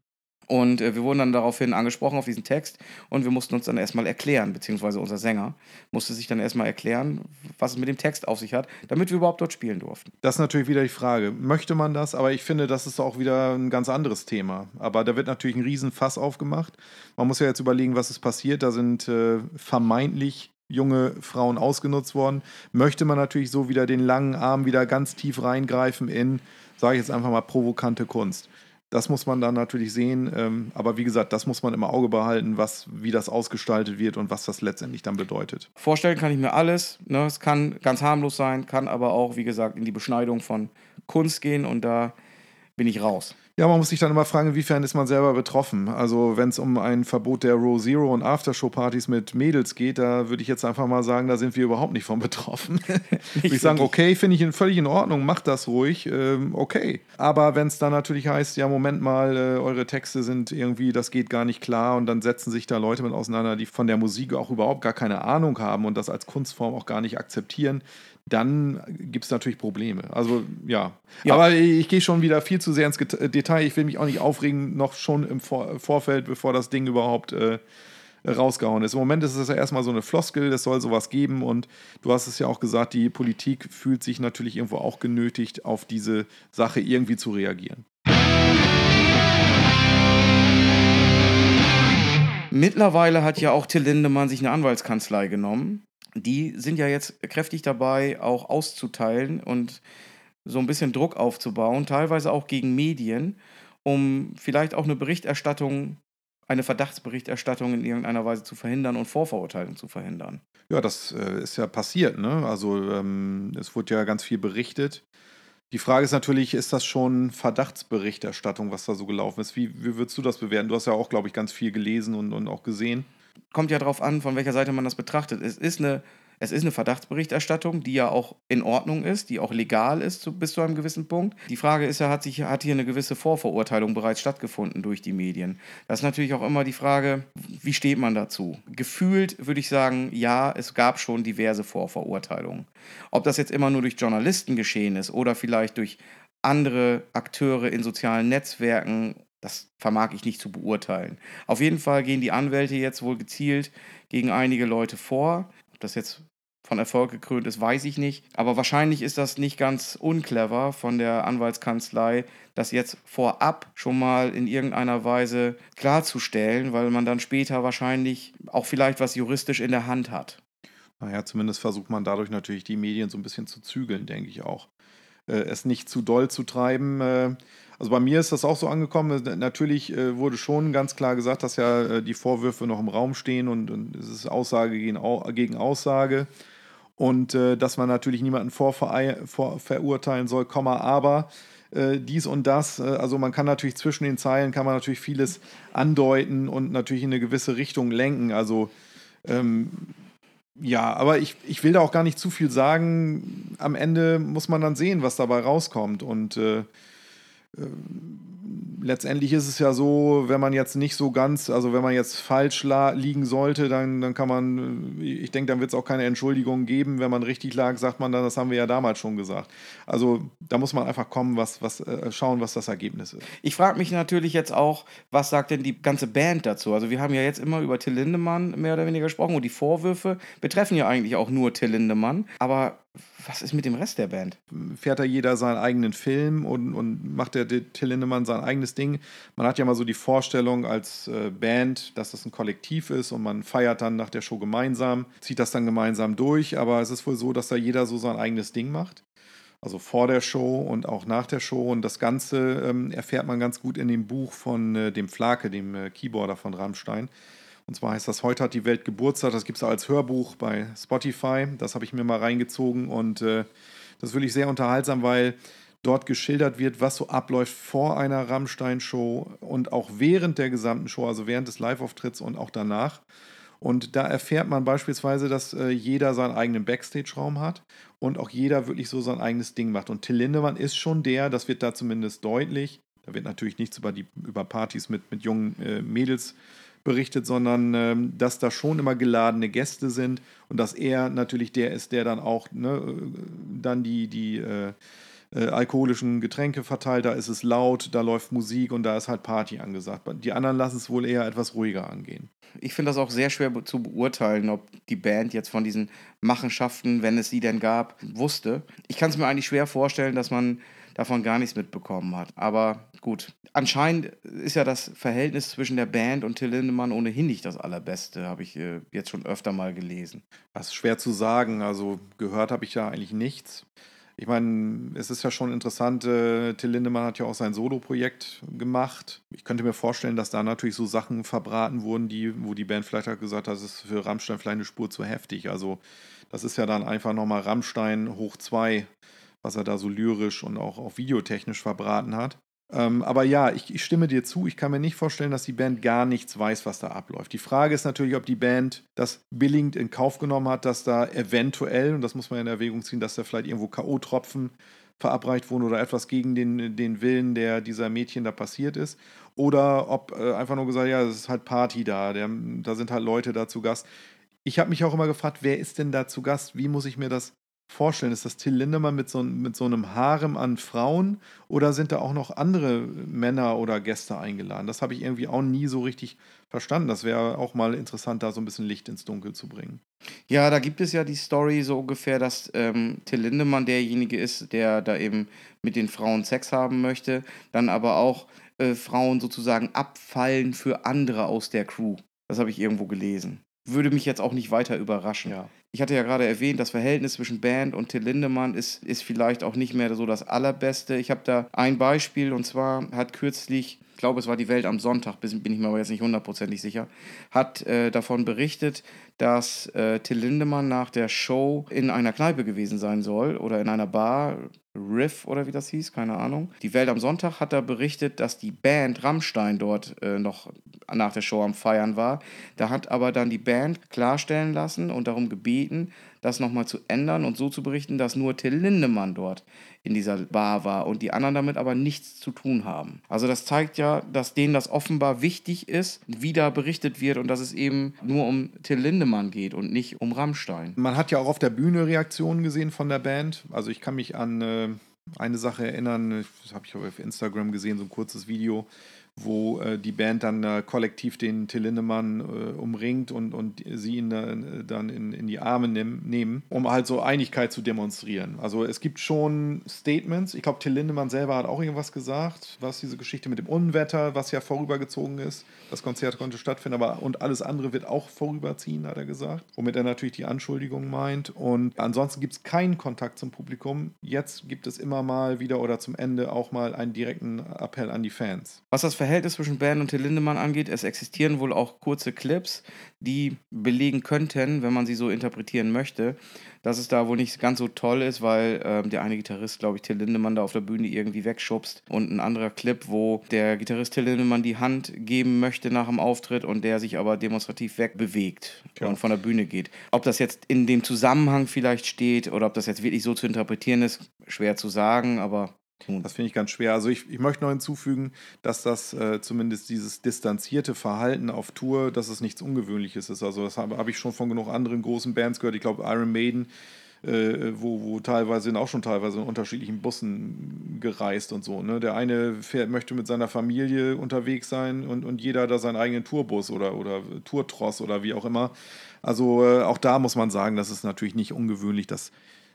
Und äh, wir wurden dann daraufhin angesprochen auf diesen Text und wir mussten uns dann erstmal erklären, beziehungsweise unser Sänger musste sich dann erstmal erklären, was es mit dem Text auf sich hat, damit wir überhaupt dort spielen durften. Das ist natürlich wieder die Frage. Möchte man das? Aber ich finde, das ist auch wieder ein ganz anderes Thema. Aber da wird natürlich ein Riesenfass aufgemacht. Man muss ja jetzt überlegen, was ist passiert. Da sind äh, vermeintlich junge Frauen ausgenutzt worden. Möchte man natürlich so wieder den langen Arm wieder ganz tief reingreifen in, sage ich jetzt einfach mal, provokante Kunst. Das muss man dann natürlich sehen. Ähm, aber wie gesagt, das muss man im Auge behalten, was, wie das ausgestaltet wird und was das letztendlich dann bedeutet. Vorstellen kann ich mir alles. Ne? Es kann ganz harmlos sein, kann aber auch, wie gesagt, in die Beschneidung von Kunst gehen und da bin ich raus. Ja, man muss sich dann immer fragen, inwiefern ist man selber betroffen. Also wenn es um ein Verbot der Row Zero und Aftershow-Partys mit Mädels geht, da würde ich jetzt einfach mal sagen, da sind wir überhaupt nicht von betroffen. würde ich sagen, okay, finde ich völlig in Ordnung, macht das ruhig, ähm, okay. Aber wenn es dann natürlich heißt, ja, Moment mal, äh, eure Texte sind irgendwie, das geht gar nicht klar und dann setzen sich da Leute mit auseinander, die von der Musik auch überhaupt gar keine Ahnung haben und das als Kunstform auch gar nicht akzeptieren, dann gibt es natürlich Probleme. Also ja. ja. Aber ich gehe schon wieder viel zu sehr ins Detail. Ich will mich auch nicht aufregen, noch schon im Vor Vorfeld, bevor das Ding überhaupt äh, rausgehauen ist. Im Moment ist es ja erstmal so eine Floskel, es soll sowas geben und du hast es ja auch gesagt, die Politik fühlt sich natürlich irgendwo auch genötigt, auf diese Sache irgendwie zu reagieren. Mittlerweile hat ja auch Till Lindemann sich eine Anwaltskanzlei genommen die sind ja jetzt kräftig dabei, auch auszuteilen und so ein bisschen Druck aufzubauen, teilweise auch gegen Medien, um vielleicht auch eine Berichterstattung, eine Verdachtsberichterstattung in irgendeiner Weise zu verhindern und Vorverurteilung zu verhindern. Ja, das äh, ist ja passiert. Ne? Also ähm, es wurde ja ganz viel berichtet. Die Frage ist natürlich, ist das schon Verdachtsberichterstattung, was da so gelaufen ist? Wie, wie würdest du das bewerten? Du hast ja auch, glaube ich, ganz viel gelesen und, und auch gesehen kommt ja darauf an, von welcher Seite man das betrachtet. Es ist eine, es ist eine Verdachtsberichterstattung, die ja auch in Ordnung ist, die auch legal ist zu, bis zu einem gewissen Punkt. Die Frage ist ja, hat, sich, hat hier eine gewisse Vorverurteilung bereits stattgefunden durch die Medien? Das ist natürlich auch immer die Frage, wie steht man dazu? Gefühlt würde ich sagen, ja, es gab schon diverse Vorverurteilungen. Ob das jetzt immer nur durch Journalisten geschehen ist oder vielleicht durch andere Akteure in sozialen Netzwerken das vermag ich nicht zu beurteilen. Auf jeden Fall gehen die Anwälte jetzt wohl gezielt gegen einige Leute vor. Ob das jetzt von Erfolg gekrönt ist, weiß ich nicht. Aber wahrscheinlich ist das nicht ganz unclever von der Anwaltskanzlei, das jetzt vorab schon mal in irgendeiner Weise klarzustellen, weil man dann später wahrscheinlich auch vielleicht was juristisch in der Hand hat. Naja, zumindest versucht man dadurch natürlich die Medien so ein bisschen zu zügeln, denke ich auch. Äh, es nicht zu doll zu treiben. Äh, also bei mir ist das auch so angekommen. Natürlich äh, wurde schon ganz klar gesagt, dass ja äh, die Vorwürfe noch im Raum stehen und, es ist Aussage gegen, Aussage. Und äh, dass man natürlich niemanden vorverurteilen soll, aber dies und das. Also man kann natürlich zwischen den Zeilen, kann man natürlich vieles andeuten und natürlich in eine gewisse Richtung lenken. Also ähm, ja, aber ich, ich will da auch gar nicht zu viel sagen. Am Ende muss man dann sehen, was dabei rauskommt. Und äh, letztendlich ist es ja so, wenn man jetzt nicht so ganz, also wenn man jetzt falsch liegen sollte, dann, dann kann man, ich denke, dann wird es auch keine Entschuldigung geben. Wenn man richtig lag, sagt man dann, das haben wir ja damals schon gesagt. Also da muss man einfach kommen, was, was, äh, schauen, was das Ergebnis ist. Ich frage mich natürlich jetzt auch, was sagt denn die ganze Band dazu? Also wir haben ja jetzt immer über Till Lindemann mehr oder weniger gesprochen und die Vorwürfe betreffen ja eigentlich auch nur Till Lindemann. Aber was ist mit dem Rest der Band? Fährt da jeder seinen eigenen Film und, und macht der Till Lindemann sein eigenes Ding? Man hat ja mal so die Vorstellung als äh, Band, dass das ein Kollektiv ist und man feiert dann nach der Show gemeinsam, zieht das dann gemeinsam durch, aber es ist wohl so, dass da jeder so sein eigenes Ding macht. Also vor der Show und auch nach der Show. Und das Ganze ähm, erfährt man ganz gut in dem Buch von äh, dem Flake, dem äh, Keyboarder von Rammstein. Und zwar heißt das Heute hat die Welt Geburtstag. Das gibt es als Hörbuch bei Spotify. Das habe ich mir mal reingezogen und äh, das ist wirklich sehr unterhaltsam, weil dort geschildert wird, was so abläuft vor einer Rammstein-Show und auch während der gesamten Show, also während des Live-Auftritts und auch danach. Und da erfährt man beispielsweise, dass äh, jeder seinen eigenen Backstage-Raum hat und auch jeder wirklich so sein eigenes Ding macht. Und Till Lindemann ist schon der, das wird da zumindest deutlich. Da wird natürlich nichts über, die, über Partys mit, mit jungen äh, Mädels berichtet, sondern ähm, dass da schon immer geladene Gäste sind und dass er natürlich der ist, der dann auch ne, dann die, die äh, äh, alkoholischen Getränke verteilt, da ist es laut, da läuft Musik und da ist halt Party angesagt. Die anderen lassen es wohl eher etwas ruhiger angehen. Ich finde das auch sehr schwer zu beurteilen, ob die Band jetzt von diesen Machenschaften, wenn es sie denn gab, wusste. Ich kann es mir eigentlich schwer vorstellen, dass man davon gar nichts mitbekommen hat. Aber gut, anscheinend ist ja das Verhältnis zwischen der Band und Till Lindemann ohnehin nicht das allerbeste, habe ich äh, jetzt schon öfter mal gelesen. Das ist schwer zu sagen. Also gehört habe ich ja eigentlich nichts. Ich meine, es ist ja schon interessant, äh, Till Lindemann hat ja auch sein Solo-Projekt gemacht. Ich könnte mir vorstellen, dass da natürlich so Sachen verbraten wurden, die, wo die Band vielleicht hat gesagt hat, das ist für Rammstein vielleicht eine Spur zu heftig. Also das ist ja dann einfach nochmal Rammstein hoch zwei, was er da so lyrisch und auch, auch videotechnisch verbraten hat. Ähm, aber ja, ich, ich, stimme dir zu. Ich kann mir nicht vorstellen, dass die Band gar nichts weiß, was da abläuft. Die Frage ist natürlich, ob die Band das billigend in Kauf genommen hat, dass da eventuell, und das muss man in Erwägung ziehen, dass da vielleicht irgendwo K.O.-Tropfen verabreicht wurden oder etwas gegen den, den Willen der, dieser Mädchen da passiert ist. Oder ob äh, einfach nur gesagt, ja, es ist halt Party da, der, da sind halt Leute da zu Gast. Ich habe mich auch immer gefragt, wer ist denn da zu Gast? Wie muss ich mir das vorstellen? Ist das Till Lindemann mit so, mit so einem Harem an Frauen oder sind da auch noch andere Männer oder Gäste eingeladen? Das habe ich irgendwie auch nie so richtig verstanden. Das wäre auch mal interessant, da so ein bisschen Licht ins Dunkel zu bringen. Ja, da gibt es ja die Story so ungefähr, dass ähm, Till Lindemann derjenige ist, der da eben mit den Frauen Sex haben möchte, dann aber auch äh, Frauen sozusagen abfallen für andere aus der Crew. Das habe ich irgendwo gelesen. Würde mich jetzt auch nicht weiter überraschen. Ja. Ich hatte ja gerade erwähnt, das Verhältnis zwischen Band und Till Lindemann ist, ist vielleicht auch nicht mehr so das allerbeste. Ich habe da ein Beispiel und zwar hat kürzlich, ich glaube es war die Welt am Sonntag, bin ich mir aber jetzt nicht hundertprozentig sicher, hat äh, davon berichtet, dass äh, Till Lindemann nach der Show in einer Kneipe gewesen sein soll oder in einer Bar, Riff oder wie das hieß, keine Ahnung. Die Welt am Sonntag hat da berichtet, dass die Band Rammstein dort äh, noch nach der Show am Feiern war. Da hat aber dann die Band klarstellen lassen und darum gebeten, das nochmal zu ändern und so zu berichten, dass nur Till Lindemann dort in dieser Bar war und die anderen damit aber nichts zu tun haben. Also das zeigt ja, dass denen das offenbar wichtig ist, wie da berichtet wird und dass es eben nur um Till Lindemann geht und nicht um Rammstein. Man hat ja auch auf der Bühne Reaktionen gesehen von der Band. Also ich kann mich an äh, eine Sache erinnern, das habe ich auf Instagram gesehen, so ein kurzes Video wo äh, die Band dann äh, kollektiv den Till Lindemann äh, umringt und, und sie ihn äh, dann in, in die Arme nehm, nehmen, um halt so Einigkeit zu demonstrieren. Also es gibt schon Statements. Ich glaube, Till Lindemann selber hat auch irgendwas gesagt, was diese Geschichte mit dem Unwetter, was ja vorübergezogen ist. Das Konzert konnte stattfinden, aber und alles andere wird auch vorüberziehen, hat er gesagt. Womit er natürlich die Anschuldigung meint. Und ansonsten gibt es keinen Kontakt zum Publikum. Jetzt gibt es immer mal wieder oder zum Ende auch mal einen direkten Appell an die Fans. Was das Verhältnis zwischen Band und Till Lindemann angeht, es existieren wohl auch kurze Clips, die belegen könnten, wenn man sie so interpretieren möchte, dass es da wohl nicht ganz so toll ist, weil ähm, der eine Gitarrist, glaube ich, Till Lindemann da auf der Bühne irgendwie wegschubst und ein anderer Clip, wo der Gitarrist Till Lindemann die Hand geben möchte nach dem Auftritt und der sich aber demonstrativ wegbewegt ja. und von der Bühne geht. Ob das jetzt in dem Zusammenhang vielleicht steht oder ob das jetzt wirklich so zu interpretieren ist, schwer zu sagen, aber das finde ich ganz schwer. Also ich, ich möchte noch hinzufügen, dass das äh, zumindest dieses distanzierte Verhalten auf Tour, dass es nichts Ungewöhnliches ist. Also das habe hab ich schon von genug anderen großen Bands gehört. Ich glaube Iron Maiden, äh, wo, wo teilweise sind auch schon teilweise in unterschiedlichen Bussen gereist und so. Ne? Der eine fährt, möchte mit seiner Familie unterwegs sein und, und jeder da seinen eigenen Tourbus oder, oder Tourtross oder wie auch immer. Also äh, auch da muss man sagen, das ist natürlich nicht ungewöhnlich, dass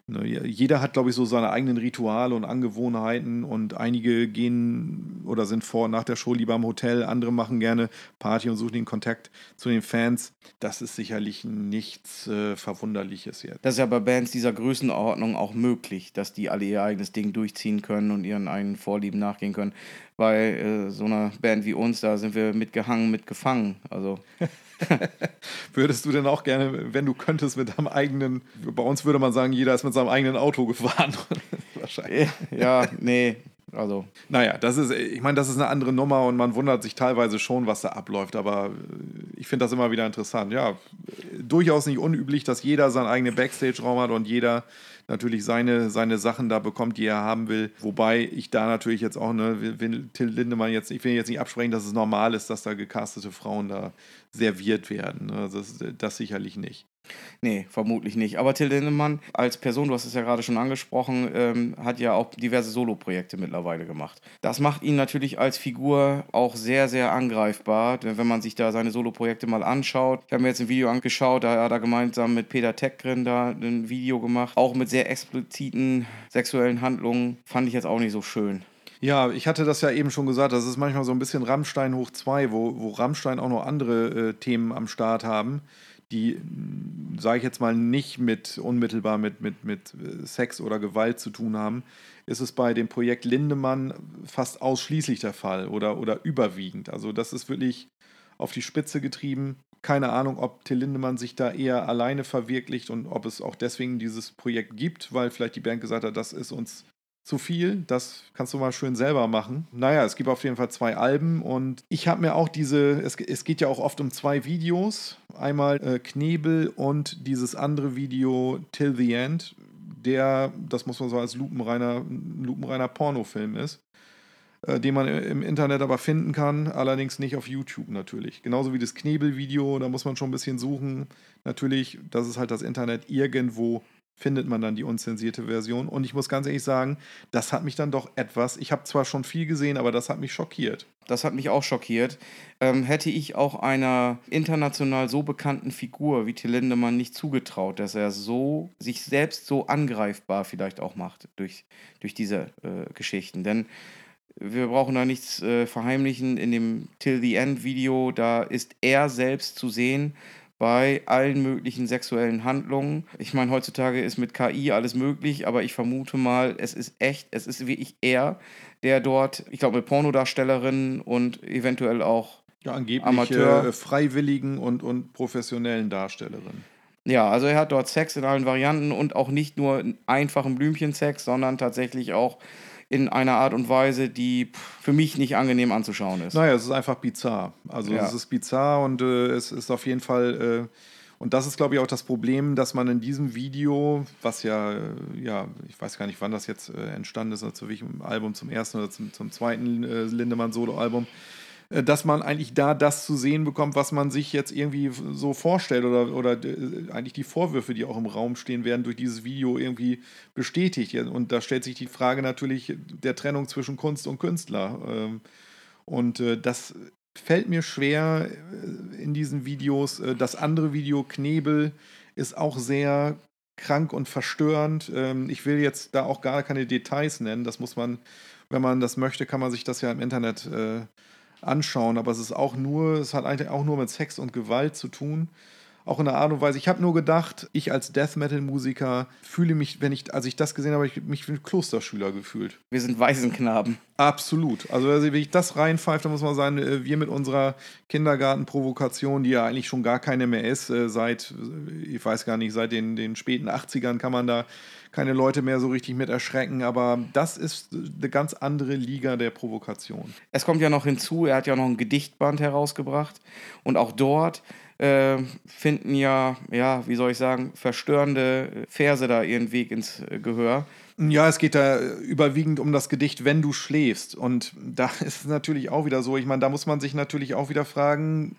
jeder hat, glaube ich, so seine eigenen Rituale und Angewohnheiten und einige gehen oder sind vor und nach der Show lieber im Hotel, andere machen gerne Party und suchen den Kontakt zu den Fans. Das ist sicherlich nichts äh, Verwunderliches jetzt. Das ist ja bei Bands dieser Größenordnung auch möglich, dass die alle ihr eigenes Ding durchziehen können und ihren eigenen Vorlieben nachgehen können. Bei äh, so einer Band wie uns, da sind wir mitgehangen, mitgefangen. Also. Würdest du denn auch gerne, wenn du könntest, mit deinem eigenen, bei uns würde man sagen, jeder ist mit seinem eigenen Auto gefahren. Wahrscheinlich. Ja, nee. Also. Naja, das ist, ich meine, das ist eine andere Nummer und man wundert sich teilweise schon, was da abläuft, aber ich finde das immer wieder interessant. Ja, durchaus nicht unüblich, dass jeder seinen eigenen Backstage-Raum hat und jeder natürlich seine, seine Sachen da bekommt, die er haben will. Wobei ich da natürlich jetzt auch, ne, will Till Lindemann jetzt, ich will jetzt nicht absprechen, dass es normal ist, dass da gecastete Frauen da serviert werden. Ne? Das, das sicherlich nicht. Nee, vermutlich nicht. Aber Till Lindemann als Person, du hast es ja gerade schon angesprochen, ähm, hat ja auch diverse Soloprojekte mittlerweile gemacht. Das macht ihn natürlich als Figur auch sehr, sehr angreifbar, wenn man sich da seine Soloprojekte mal anschaut. Ich habe mir jetzt ein Video angeschaut, da hat er gemeinsam mit Peter Teckgren da ein Video gemacht, auch mit sehr expliziten sexuellen Handlungen. Fand ich jetzt auch nicht so schön. Ja, ich hatte das ja eben schon gesagt, das ist manchmal so ein bisschen Rammstein hoch 2, wo, wo Rammstein auch noch andere äh, Themen am Start haben die, sage ich jetzt mal, nicht mit unmittelbar mit, mit, mit äh, Sex oder Gewalt zu tun haben, ist es bei dem Projekt Lindemann fast ausschließlich der Fall oder, oder überwiegend. Also das ist wirklich auf die Spitze getrieben. Keine Ahnung, ob Till Lindemann sich da eher alleine verwirklicht und ob es auch deswegen dieses Projekt gibt, weil vielleicht die Band gesagt hat, das ist uns zu viel. Das kannst du mal schön selber machen. Naja, es gibt auf jeden Fall zwei Alben und ich habe mir auch diese, es, es geht ja auch oft um zwei Videos. Einmal äh, Knebel und dieses andere Video Till the End, der, das muss man so als lupenreiner, lupenreiner Pornofilm ist. Äh, den man im Internet aber finden kann, allerdings nicht auf YouTube natürlich. Genauso wie das Knebel-Video, da muss man schon ein bisschen suchen. Natürlich, das ist halt das Internet irgendwo findet man dann die unzensierte Version. Und ich muss ganz ehrlich sagen, das hat mich dann doch etwas, ich habe zwar schon viel gesehen, aber das hat mich schockiert. Das hat mich auch schockiert. Ähm, hätte ich auch einer international so bekannten Figur wie Till Lindemann nicht zugetraut, dass er so sich selbst so angreifbar vielleicht auch macht durch, durch diese äh, Geschichten. Denn wir brauchen da nichts äh, verheimlichen. In dem Till the End Video, da ist er selbst zu sehen bei allen möglichen sexuellen Handlungen. Ich meine, heutzutage ist mit KI alles möglich, aber ich vermute mal, es ist echt, es ist wirklich er, der dort, ich glaube, mit Pornodarstellerinnen und eventuell auch ja, angeblich Amateur. Äh, freiwilligen und, und professionellen Darstellerinnen. Ja, also er hat dort Sex in allen Varianten und auch nicht nur einfachen Blümchensex, sondern tatsächlich auch in einer Art und Weise, die für mich nicht angenehm anzuschauen ist. Naja, es ist einfach bizarr. Also ja. es ist bizarr und äh, es ist auf jeden Fall, äh, und das ist, glaube ich, auch das Problem, dass man in diesem Video, was ja, äh, ja, ich weiß gar nicht, wann das jetzt äh, entstanden ist, also zu welchem Album, zum ersten oder zum, zum zweiten äh, Lindemann-Solo-Album, äh, dass man eigentlich da das zu sehen bekommt, was man sich jetzt irgendwie so vorstellt oder, oder äh, eigentlich die Vorwürfe, die auch im Raum stehen, werden durch dieses Video irgendwie bestätigt. Und da stellt sich die Frage natürlich der Trennung zwischen Kunst und Künstler. Ähm, und äh, das fällt mir schwer in diesen Videos. Das andere Video, Knebel, ist auch sehr krank und verstörend. Ähm, ich will jetzt da auch gar keine Details nennen. Das muss man, wenn man das möchte, kann man sich das ja im Internet anschauen, aber es ist auch nur, es hat eigentlich auch nur mit Sex und Gewalt zu tun. Auch in einer Art und Weise. Ich habe nur gedacht, ich als Death Metal Musiker fühle mich, wenn ich, als ich das gesehen habe, ich mich wie ein Klosterschüler gefühlt. Wir sind Waisenknaben. Absolut. Also, wenn ich das reinpfeife, dann muss man sagen, äh, wir mit unserer Kindergartenprovokation, die ja eigentlich schon gar keine mehr ist, äh, seit, ich weiß gar nicht, seit den, den späten 80ern kann man da keine Leute mehr so richtig mit erschrecken, aber das ist eine ganz andere Liga der Provokation. Es kommt ja noch hinzu, er hat ja noch ein Gedichtband herausgebracht und auch dort äh, finden ja, ja, wie soll ich sagen, verstörende Verse da ihren Weg ins äh, Gehör. Ja, es geht da überwiegend um das Gedicht Wenn du schläfst. Und da ist es natürlich auch wieder so, ich meine, da muss man sich natürlich auch wieder fragen,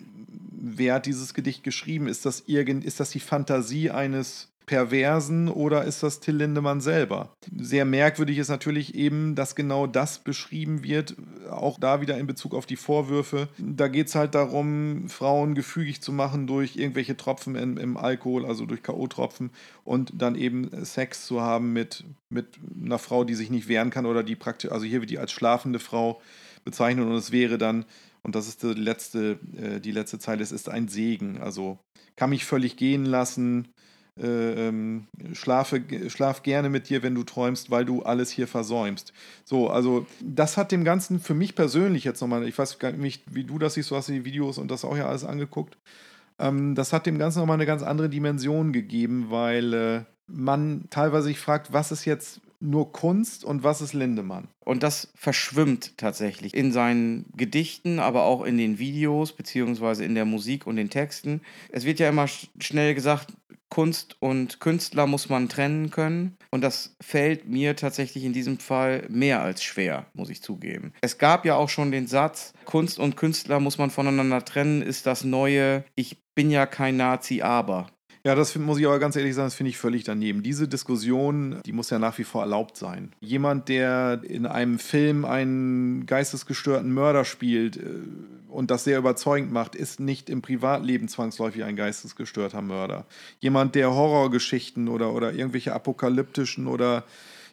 wer hat dieses Gedicht geschrieben? Ist das, irgend, ist das die Fantasie eines Perversen oder ist das Till Lindemann selber? Sehr merkwürdig ist natürlich eben, dass genau das beschrieben wird, auch da wieder in Bezug auf die Vorwürfe. Da geht es halt darum, Frauen gefügig zu machen durch irgendwelche Tropfen in, im Alkohol, also durch K.O.-Tropfen und dann eben Sex zu haben mit, mit einer Frau, die sich nicht wehren kann oder die praktisch, also hier wird die als schlafende Frau bezeichnet und es wäre dann und das ist die letzte, äh, die letzte Zeile, es ist ein Segen. Also kann mich völlig gehen lassen, ähm, schlafe, schlaf gerne mit dir, wenn du träumst, weil du alles hier versäumst. So, also das hat dem Ganzen für mich persönlich jetzt nochmal, ich weiß gar nicht, wie du das siehst, du hast die Videos und das auch ja alles angeguckt. Ähm, das hat dem Ganzen nochmal eine ganz andere Dimension gegeben, weil äh, man teilweise sich fragt, was ist jetzt nur Kunst und was ist Lindemann? Und das verschwimmt tatsächlich in seinen Gedichten, aber auch in den Videos, beziehungsweise in der Musik und den Texten. Es wird ja immer schnell gesagt, Kunst und Künstler muss man trennen können. Und das fällt mir tatsächlich in diesem Fall mehr als schwer, muss ich zugeben. Es gab ja auch schon den Satz, Kunst und Künstler muss man voneinander trennen, ist das neue, ich bin ja kein Nazi, aber. Ja, das muss ich aber ganz ehrlich sagen, das finde ich völlig daneben. Diese Diskussion, die muss ja nach wie vor erlaubt sein. Jemand, der in einem Film einen geistesgestörten Mörder spielt äh, und das sehr überzeugend macht, ist nicht im Privatleben zwangsläufig ein geistesgestörter Mörder. Jemand, der Horrorgeschichten oder, oder irgendwelche apokalyptischen oder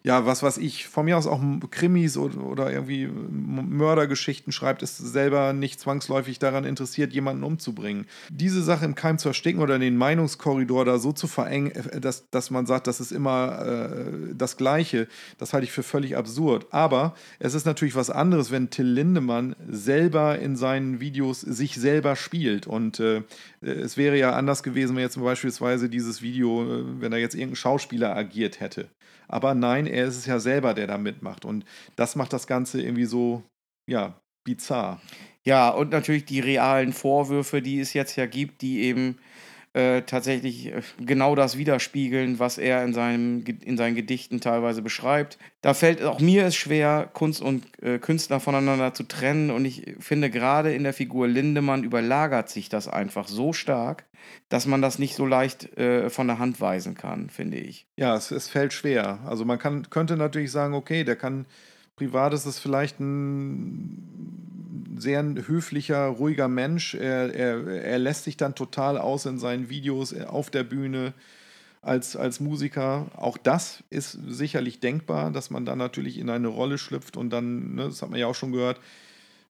ja, was weiß ich, von mir aus auch Krimis oder, oder irgendwie Mördergeschichten schreibt, ist selber nicht zwangsläufig daran interessiert, jemanden umzubringen. Diese Sache im Keim zu ersticken oder den Meinungskorridor da so zu verengen, äh, dass, dass man sagt, das ist immer äh, das Gleiche, das halte ich für völlig absurd. Aber es ist natürlich was anderes, wenn Till Lindemann selber in seinen Videos sich selber spielt. Und äh, es wäre ja anders gewesen, wenn jetzt beispielsweise dieses Video, äh, wenn da jetzt irgendein Schauspieler agiert hätte. Aber nein, er ist es ja selber, der da mitmacht. Und das macht das Ganze irgendwie so, ja, bizarr. Ja, und natürlich die realen Vorwürfe, die es jetzt ja gibt, die eben äh, tatsächlich äh, genau das widerspiegeln, was er in, seinem, in seinen Gedichten teilweise beschreibt. Da fällt auch mir es schwer, Kunst und äh, Künstler voneinander zu trennen. Und ich finde, gerade in der Figur Lindemann überlagert sich das einfach so stark, dass man das nicht so leicht äh, von der Hand weisen kann, finde ich. Ja, es, es fällt schwer. Also man kann, könnte natürlich sagen, okay, der kann, privat ist es vielleicht ein sehr höflicher, ruhiger Mensch. Er, er, er lässt sich dann total aus in seinen Videos äh, auf der Bühne als, als Musiker. Auch das ist sicherlich denkbar, dass man dann natürlich in eine Rolle schlüpft und dann, ne, das hat man ja auch schon gehört,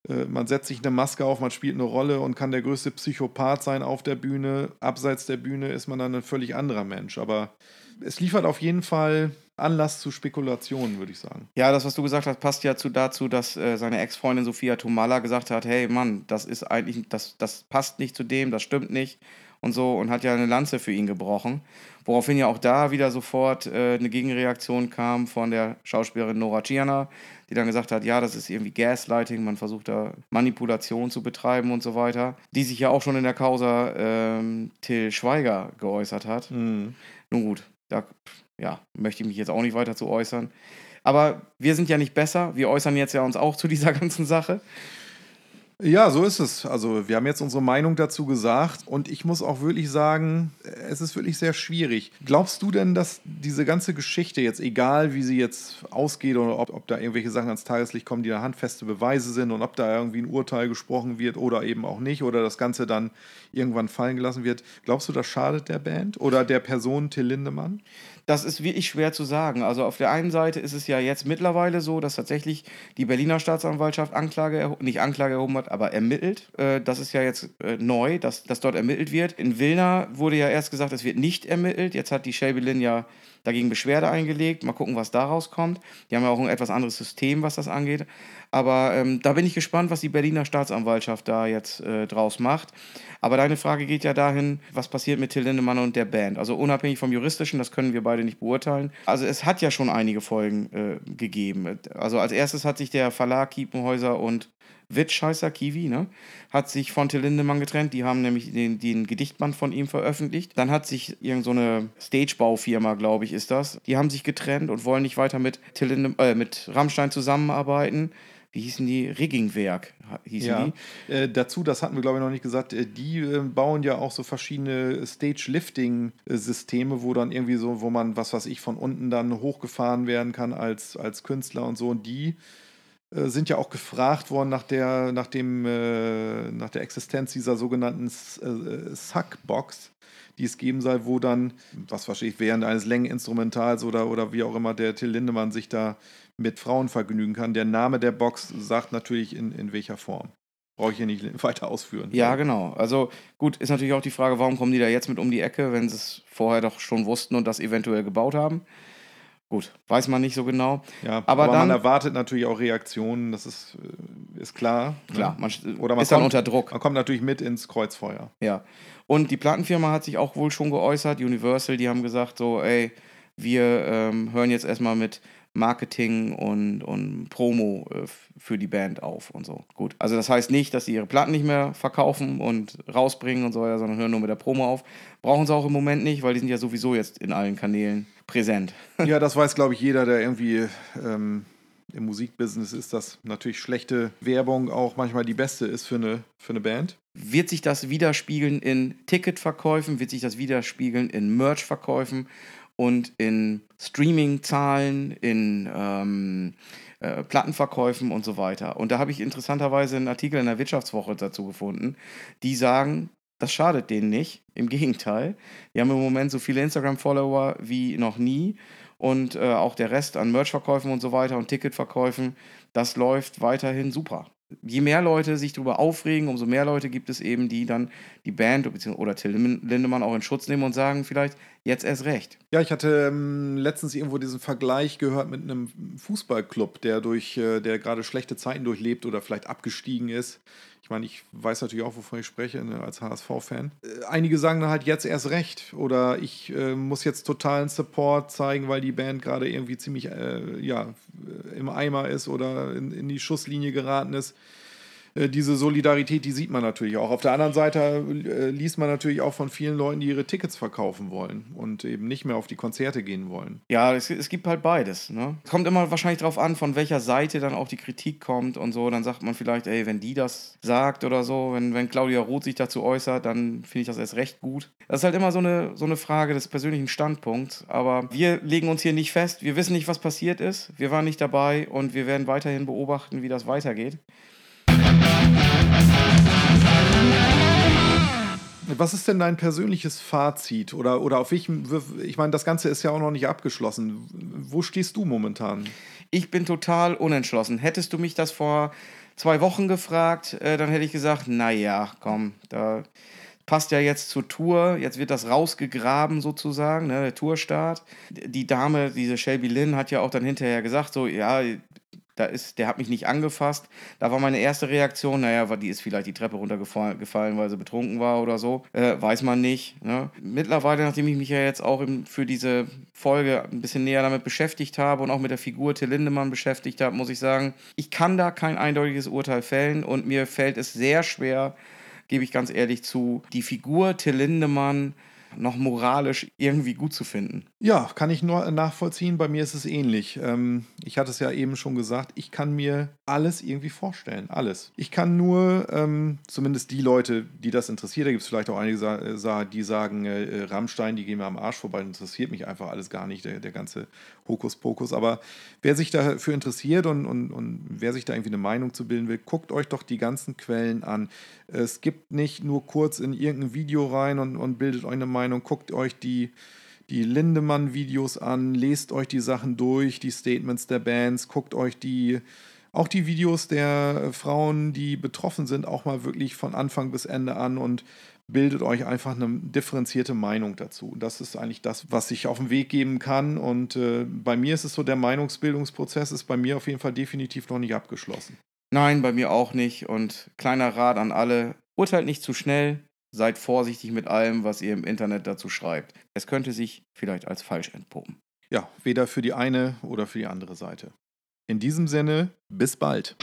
äh, man setzt sich eine Maske auf, man spielt eine Rolle und kann der größte Psychopath sein auf der Bühne. Abseits der Bühne ist man dann ein völlig anderer Mensch. Aber es liefert auf jeden Fall Anlass zu Spekulationen, würde ich sagen. Ja, das, was du gesagt hast, passt ja zu, dazu, dass äh, seine Ex-Freundin Sophia Tomala gesagt hat: Hey Mann, das ist eigentlich, das, das passt nicht zu dem, das stimmt nicht und so und hat ja eine Lanze für ihn gebrochen. Woraufhin ja auch da wieder sofort äh, eine Gegenreaktion kam von der Schauspielerin Nora Tschirner, die dann gesagt hat, ja, das ist irgendwie Gaslighting, man versucht da Manipulation zu betreiben und so weiter. Die sich ja auch schon in der Causa ähm, Till Schweiger geäußert hat. Mhm. Nun gut, da ja, möchte ich mich jetzt auch nicht weiter zu äußern. Aber wir sind ja nicht besser. Wir äußern jetzt ja uns auch zu dieser ganzen Sache. Ja, so ist es. Also wir haben jetzt unsere Meinung dazu gesagt und ich muss auch wirklich sagen, es ist wirklich sehr schwierig. Glaubst du denn, dass diese ganze Geschichte jetzt, egal wie sie jetzt ausgeht oder ob, ob da irgendwelche Sachen ans Tageslicht kommen, die da handfeste Beweise sind und ob da irgendwie ein Urteil gesprochen wird oder eben auch nicht oder das Ganze dann irgendwann fallen gelassen wird, glaubst du, das schadet der Band oder der Person Till Lindemann? Das ist wirklich schwer zu sagen. Also auf der einen Seite ist es ja jetzt mittlerweile so, dass tatsächlich die Berliner Staatsanwaltschaft Anklage, nicht Anklage erhoben hat, aber ermittelt. Äh, das ist ja jetzt äh, neu, dass, dass dort ermittelt wird. In Wilna wurde ja erst gesagt, es wird nicht ermittelt. Jetzt hat die Shelby Lynn ja dagegen Beschwerde eingelegt. Mal gucken, was daraus kommt. Die haben ja auch ein etwas anderes System, was das angeht. Aber ähm, da bin ich gespannt, was die Berliner Staatsanwaltschaft da jetzt äh, draus macht. Aber deine Frage geht ja dahin, was passiert mit Till Lindemann und der Band. Also unabhängig vom Juristischen, das können wir beide nicht beurteilen. Also es hat ja schon einige Folgen äh, gegeben. Also als erstes hat sich der Verlag Kiepenhäuser und Witsch heißt er, Kiwi, ne? Hat sich von Till Lindemann getrennt. Die haben nämlich den, den Gedichtband von ihm veröffentlicht. Dann hat sich irgendeine so Stagebaufirma, glaube ich, ist das. Die haben sich getrennt und wollen nicht weiter mit, Till Linde, äh, mit Rammstein zusammenarbeiten wie hießen die? Riggingwerk hießen ja. die. Äh, dazu, das hatten wir glaube ich noch nicht gesagt, äh, die äh, bauen ja auch so verschiedene Stage-Lifting-Systeme, wo dann irgendwie so, wo man, was weiß ich, von unten dann hochgefahren werden kann als, als Künstler und so. Und die sind ja auch gefragt worden nach der, nach dem, äh, nach der Existenz dieser sogenannten äh, Suckbox, die es geben soll, wo dann, was weiß ich, während eines Längeninstrumentals oder, oder wie auch immer der Till Lindemann sich da mit Frauen vergnügen kann. Der Name der Box sagt natürlich in, in welcher Form. Brauche ich hier nicht weiter ausführen. Ja, genau. Also gut, ist natürlich auch die Frage, warum kommen die da jetzt mit um die Ecke, wenn sie es vorher doch schon wussten und das eventuell gebaut haben. Gut, weiß man nicht so genau. Ja, aber, aber dann, man erwartet natürlich auch Reaktionen, das ist, äh, ist klar. Ne? Klar, man, Oder man ist kommt, dann unter Druck. Man kommt natürlich mit ins Kreuzfeuer. Ja. Und die Plattenfirma hat sich auch wohl schon geäußert, Universal, die haben gesagt, so, ey, wir ähm, hören jetzt erstmal mit Marketing und, und Promo äh, für die Band auf und so. Gut. Also das heißt nicht, dass sie ihre Platten nicht mehr verkaufen und rausbringen und so weiter, sondern hören nur mit der Promo auf. Brauchen sie auch im Moment nicht, weil die sind ja sowieso jetzt in allen Kanälen präsent. Ja, das weiß, glaube ich, jeder, der irgendwie ähm, im Musikbusiness ist, dass natürlich schlechte Werbung auch manchmal die beste ist für eine, für eine Band. Wird sich das widerspiegeln in Ticketverkäufen? Wird sich das widerspiegeln in Merchverkäufen und in Streaming-Zahlen, in ähm, äh, Plattenverkäufen und so weiter? Und da habe ich interessanterweise einen Artikel in der Wirtschaftswoche dazu gefunden, die sagen, das schadet denen nicht. Im Gegenteil. Die haben im Moment so viele Instagram-Follower wie noch nie. Und äh, auch der Rest an Merchverkäufen und so weiter und Ticketverkäufen, das läuft weiterhin super. Je mehr Leute sich darüber aufregen, umso mehr Leute gibt es eben, die dann die Band oder Till Lindemann auch in Schutz nehmen und sagen, vielleicht jetzt erst recht. Ja, ich hatte ähm, letztens irgendwo diesen Vergleich gehört mit einem Fußballclub, der durch, äh, der gerade schlechte Zeiten durchlebt oder vielleicht abgestiegen ist. Ich meine, ich weiß natürlich auch, wovon ich spreche, ne, als HSV-Fan. Äh, einige sagen dann halt jetzt erst recht oder ich äh, muss jetzt totalen Support zeigen, weil die Band gerade irgendwie ziemlich äh, ja, im Eimer ist oder in, in die Schusslinie geraten ist. Äh, diese Solidarität, die sieht man natürlich auch. Auf der anderen Seite äh, liest man natürlich auch von vielen Leuten, die ihre Tickets verkaufen wollen und eben nicht mehr auf die Konzerte gehen wollen. Ja, es, es gibt halt beides. Ne? Es kommt immer wahrscheinlich darauf an, von welcher Seite dann auch die Kritik kommt und so. Dann sagt man vielleicht, ey, wenn die das sagt oder so, wenn, wenn Claudia Roth sich dazu äußert, dann finde ich das erst recht gut. Das ist halt immer so eine, so eine Frage des persönlichen Standpunkts. Aber wir legen uns hier nicht fest. Wir wissen nicht, was passiert ist. Wir waren nicht dabei und wir werden weiterhin beobachten, wie das weitergeht. Was ist denn dein persönliches Fazit? Oder, oder auf welchem, ich meine, das Ganze ist ja auch noch nicht abgeschlossen. Wo stehst du momentan? Ich bin total unentschlossen. Hättest du mich das vor zwei Wochen gefragt, äh, dann hätte ich gesagt, naja, komm, da passt ja jetzt zur Tour. Jetzt wird das rausgegraben sozusagen, ne, der Tourstart. Die Dame, diese Shelby Lynn, hat ja auch dann hinterher gesagt, so, ja, da ist, der hat mich nicht angefasst. Da war meine erste Reaktion, naja, die ist vielleicht die Treppe runtergefallen, weil sie betrunken war oder so. Äh, weiß man nicht. Ne? Mittlerweile, nachdem ich mich ja jetzt auch im, für diese Folge ein bisschen näher damit beschäftigt habe und auch mit der Figur Till Lindemann beschäftigt habe, muss ich sagen, ich kann da kein eindeutiges Urteil fällen und mir fällt es sehr schwer, gebe ich ganz ehrlich zu, die Figur Till Lindemann noch moralisch irgendwie gut zu finden. Ja, kann ich nur nachvollziehen. Bei mir ist es ähnlich. Ähm, ich hatte es ja eben schon gesagt, ich kann mir alles irgendwie vorstellen. Alles. Ich kann nur, ähm, zumindest die Leute, die das interessiert, da gibt es vielleicht auch einige, die sagen, äh, äh, Rammstein, die gehen mir am Arsch vorbei, interessiert mich einfach alles gar nicht, der, der ganze Hokuspokus. Aber wer sich dafür interessiert und, und, und wer sich da irgendwie eine Meinung zu bilden will, guckt euch doch die ganzen Quellen an. Es gibt nicht nur kurz in irgendein Video rein und, und bildet euch eine Meinung, guckt euch die, die Lindemann-Videos an, lest euch die Sachen durch, die Statements der Bands, guckt euch die auch die Videos der Frauen, die betroffen sind, auch mal wirklich von Anfang bis Ende an und bildet euch einfach eine differenzierte Meinung dazu. Das ist eigentlich das, was ich auf den Weg geben kann. Und äh, bei mir ist es so, der Meinungsbildungsprozess ist bei mir auf jeden Fall definitiv noch nicht abgeschlossen. Nein, bei mir auch nicht. Und kleiner Rat an alle, urteilt nicht zu schnell, seid vorsichtig mit allem, was ihr im Internet dazu schreibt. Es könnte sich vielleicht als falsch entpuppen. Ja, weder für die eine oder für die andere Seite. In diesem Sinne, bis bald.